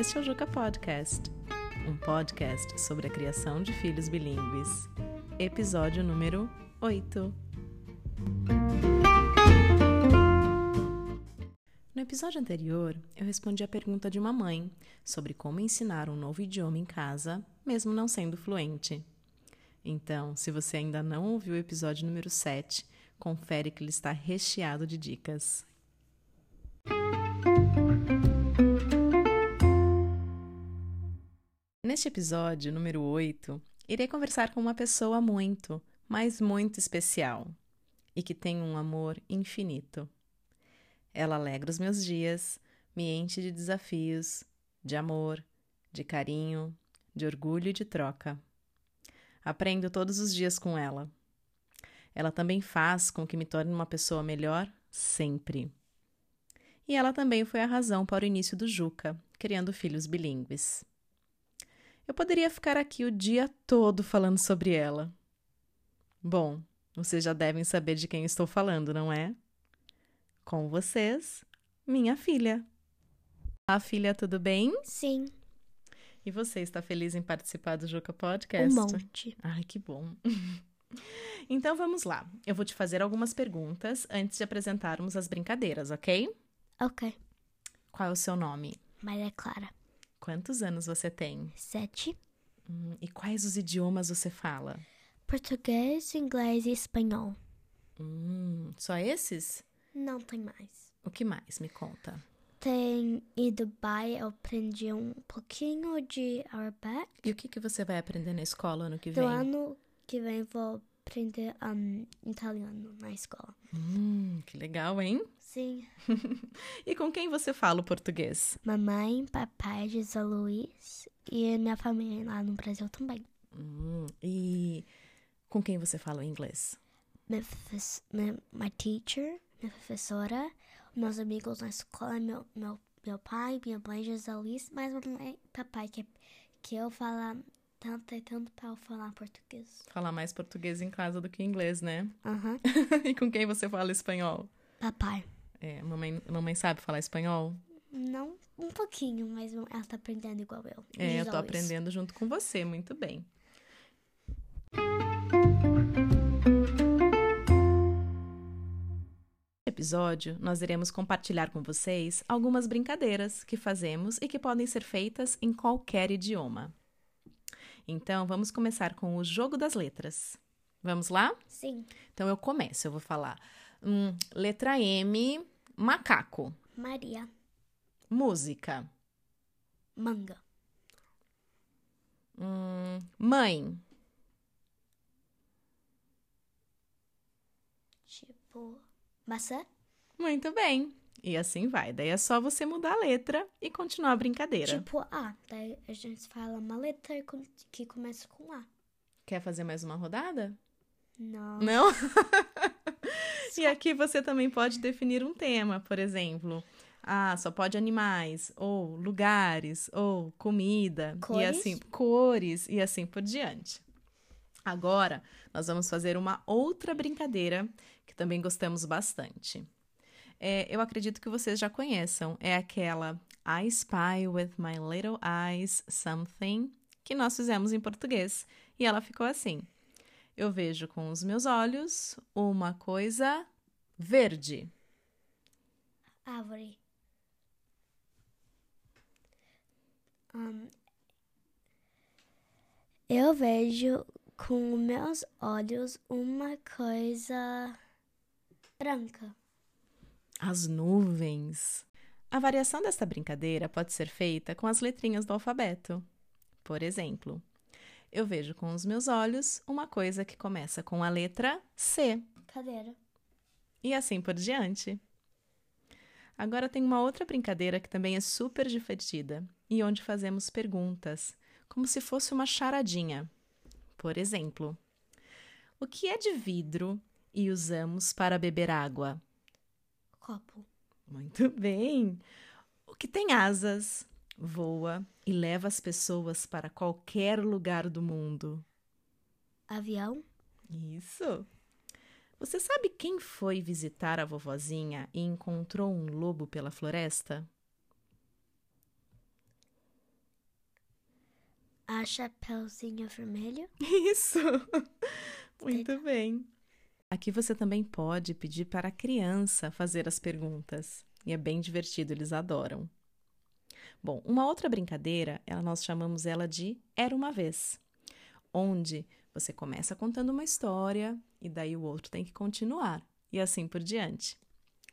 este é o Juca Podcast, um podcast sobre a criação de filhos bilíngues. Episódio número 8. No episódio anterior, eu respondi a pergunta de uma mãe sobre como ensinar um novo idioma em casa, mesmo não sendo fluente. Então, se você ainda não ouviu o episódio número 7, confere que ele está recheado de dicas. Neste episódio número 8, irei conversar com uma pessoa muito, mas muito especial e que tem um amor infinito. Ela alegra os meus dias, me enche de desafios, de amor, de carinho, de orgulho e de troca. Aprendo todos os dias com ela. Ela também faz com que me torne uma pessoa melhor sempre. E ela também foi a razão para o início do Juca, criando filhos bilíngues. Eu poderia ficar aqui o dia todo falando sobre ela. Bom, vocês já devem saber de quem estou falando, não é? Com vocês, minha filha. A filha, tudo bem? Sim. E você está feliz em participar do Juca Podcast? Um monte. Ai, que bom. então vamos lá. Eu vou te fazer algumas perguntas antes de apresentarmos as brincadeiras, ok? Ok. Qual é o seu nome? Maria Clara. Quantos anos você tem? Sete. Hum, e quais os idiomas você fala? Português, inglês e espanhol. Hum, só esses? Não tem mais. O que mais? Me conta. Tem em Dubai eu aprendi um pouquinho de Arabic. E o que, que você vai aprender na escola ano que Do vem? ano que vem vou aprender um, italiano na escola. Hum, que legal, hein? Sim. E com quem você fala o português? Mamãe, papai, José Luiz e minha família lá no Brasil também. Hum, e com quem você fala o inglês? Minha, minha, my teacher, minha professora, meus amigos na escola, meu, meu, meu pai, minha mãe, José Luiz, mas mamãe papai, que, que eu falo tanto e tanto para eu falar português. Falar mais português em casa do que inglês, né? Aham. e com quem você fala espanhol? Papai. É, mamãe, mamãe sabe falar espanhol? Não um pouquinho, mas ela tá aprendendo igual eu. É, eu tô aprendendo junto com você, muito bem. Episódio, nós iremos compartilhar com vocês algumas brincadeiras que fazemos e que podem ser feitas em qualquer idioma. Então, vamos começar com o jogo das letras. Vamos lá? Sim. Então, eu começo, eu vou falar. Hum, letra M, macaco. Maria. Música. Manga. Hum, mãe. Tipo. Maçã. Muito bem. E assim vai. Daí é só você mudar a letra e continuar a brincadeira. Tipo A. Daí a gente fala uma letra que começa com A. Quer fazer mais uma rodada? Não. Não? e aqui você também pode definir um tema, por exemplo. Ah, só pode animais, ou lugares, ou comida, e Cores. assim, cores e assim por diante. Agora, nós vamos fazer uma outra brincadeira que também gostamos bastante. É, eu acredito que vocês já conheçam. É aquela I spy with my little eyes something que nós fizemos em português. E ela ficou assim. Eu vejo com os meus olhos uma coisa verde. Árvore. Ahn, eu vejo com meus olhos uma coisa branca. As nuvens. A variação desta brincadeira pode ser feita com as letrinhas do alfabeto. Por exemplo, eu vejo com os meus olhos uma coisa que começa com a letra C. Cadeira. E assim por diante. Agora tem uma outra brincadeira que também é super divertida e onde fazemos perguntas, como se fosse uma charadinha. Por exemplo, o que é de vidro e usamos para beber água? Copo. Muito bem! O que tem asas, voa e leva as pessoas para qualquer lugar do mundo? Avião. Isso! Você sabe quem foi visitar a vovozinha e encontrou um lobo pela floresta? A Chapeuzinho Vermelho. Isso! Muito bem. Aqui você também pode pedir para a criança fazer as perguntas. E é bem divertido, eles adoram. Bom, uma outra brincadeira, ela, nós chamamos ela de Era uma Vez, onde você começa contando uma história e daí o outro tem que continuar, e assim por diante.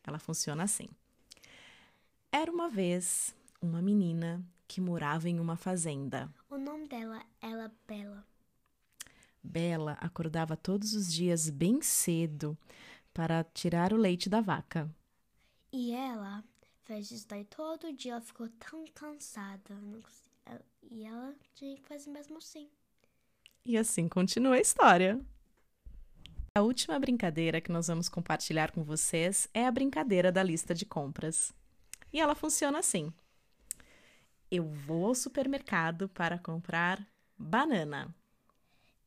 Ela funciona assim. Era uma vez uma menina que morava em uma fazenda. O nome dela era Bela. Bela acordava todos os dias bem cedo para tirar o leite da vaca. E ela fez isso daí todo dia, ela ficou tão cansada. consegui- ela- E ela tinha que fazer mesmo assim. E assim continua a história. A última brincadeira que nós vamos compartilhar com vocês é a brincadeira da lista de compras. E ela funciona assim: eu vou ao supermercado para comprar banana.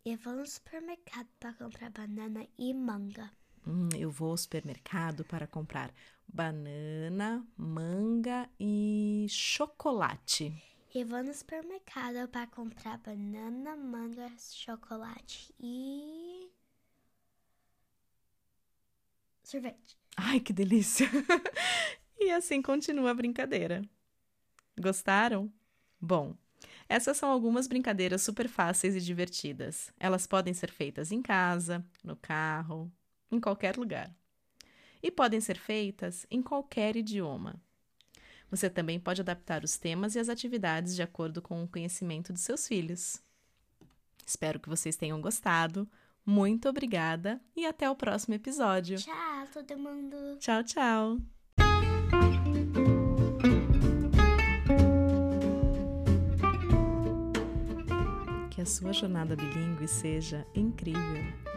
Eu vou no supermercado para comprar banana e manga. Hum, eu vou ao supermercado para comprar banana, manga e chocolate. Eu vou no supermercado para comprar banana, manga, chocolate e. sorvete. Ai, que delícia! e assim continua a brincadeira. Gostaram? Bom, essas são algumas brincadeiras super fáceis e divertidas. Elas podem ser feitas em casa, no carro, em qualquer lugar. E podem ser feitas em qualquer idioma. Você também pode adaptar os temas e as atividades de acordo com o conhecimento dos seus filhos. Espero que vocês tenham gostado. Muito obrigada e até o próximo episódio. Tchau, todo mundo! Tchau, tchau. Que a sua jornada bilíngue seja incrível.